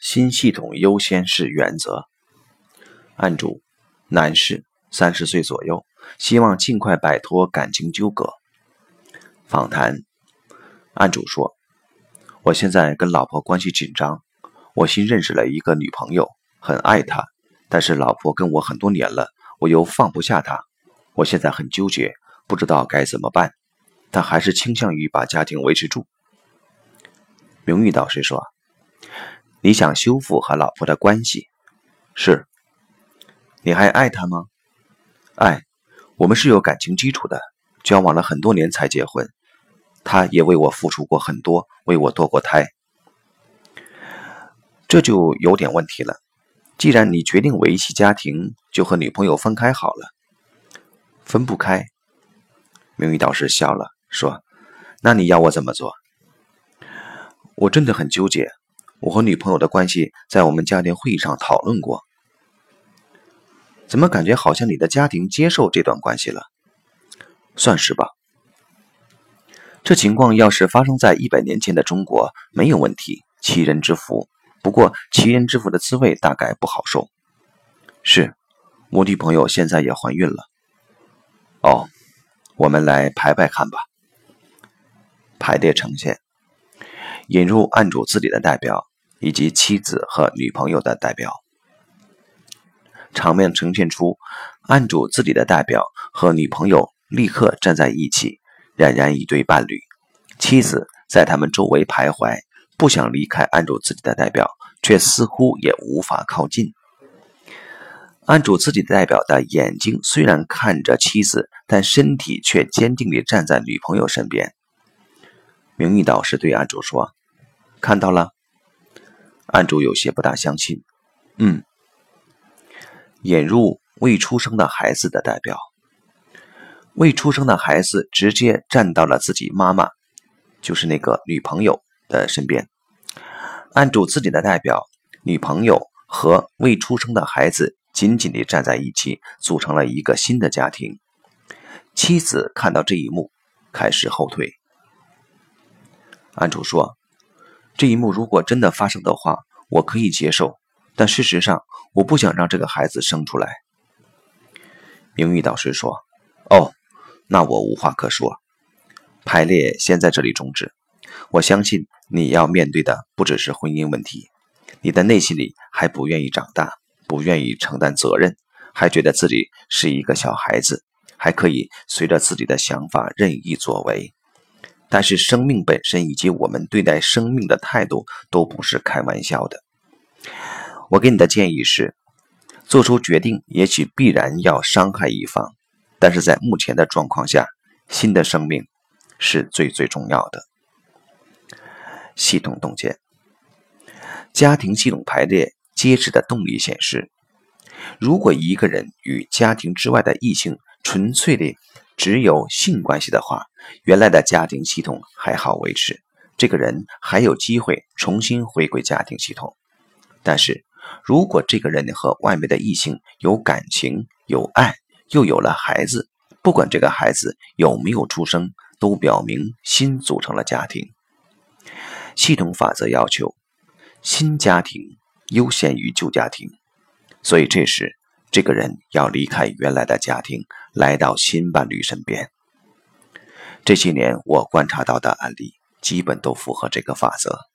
新系统优先是原则。案主：男士，三十岁左右，希望尽快摆脱感情纠葛。访谈：案主说：“我现在跟老婆关系紧张，我新认识了一个女朋友，很爱她，但是老婆跟我很多年了，我又放不下她，我现在很纠结，不知道该怎么办。但还是倾向于把家庭维持住。”名誉导师说。你想修复和老婆的关系，是？你还爱她吗？爱，我们是有感情基础的，交往了很多年才结婚，她也为我付出过很多，为我堕过胎。这就有点问题了。既然你决定维系家庭，就和女朋友分开好了。分不开。明玉导师笑了，说：“那你要我怎么做？”我真的很纠结。我和女朋友的关系在我们家庭会议上讨论过，怎么感觉好像你的家庭接受这段关系了？算是吧。这情况要是发生在一百年前的中国，没有问题，齐人之福。不过齐人之福的滋味大概不好受。是，我女朋友现在也怀孕了。哦，我们来排排看吧。排列呈现，引入案主自己的代表。以及妻子和女朋友的代表，场面呈现出案主自己的代表和女朋友立刻站在一起，俨然一对伴侣。妻子在他们周围徘徊，不想离开案主自己的代表，却似乎也无法靠近。案主自己的代表的眼睛虽然看着妻子，但身体却坚定地站在女朋友身边。名誉导师对案主说：“看到了。”案主有些不大相信，嗯，引入未出生的孩子的代表，未出生的孩子直接站到了自己妈妈，就是那个女朋友的身边。案主自己的代表女朋友和未出生的孩子紧紧地站在一起，组成了一个新的家庭。妻子看到这一幕，开始后退。案主说。这一幕如果真的发生的话，我可以接受，但事实上，我不想让这个孩子生出来。名誉导师说：“哦，那我无话可说。排列先在这里终止。我相信你要面对的不只是婚姻问题，你的内心里还不愿意长大，不愿意承担责任，还觉得自己是一个小孩子，还可以随着自己的想法任意作为。”但是生命本身以及我们对待生命的态度都不是开玩笑的。我给你的建议是，做出决定也许必然要伤害一方，但是在目前的状况下，新的生命是最最重要的。系统洞见，家庭系统排列揭示的动力显示，如果一个人与家庭之外的异性纯粹的。只有性关系的话，原来的家庭系统还好维持，这个人还有机会重新回归家庭系统。但是，如果这个人和外面的异性有感情、有爱，又有了孩子，不管这个孩子有没有出生，都表明新组成了家庭。系统法则要求，新家庭优先于旧家庭，所以这时。这个人要离开原来的家庭，来到新伴侣身边。这些年我观察到的案例，基本都符合这个法则。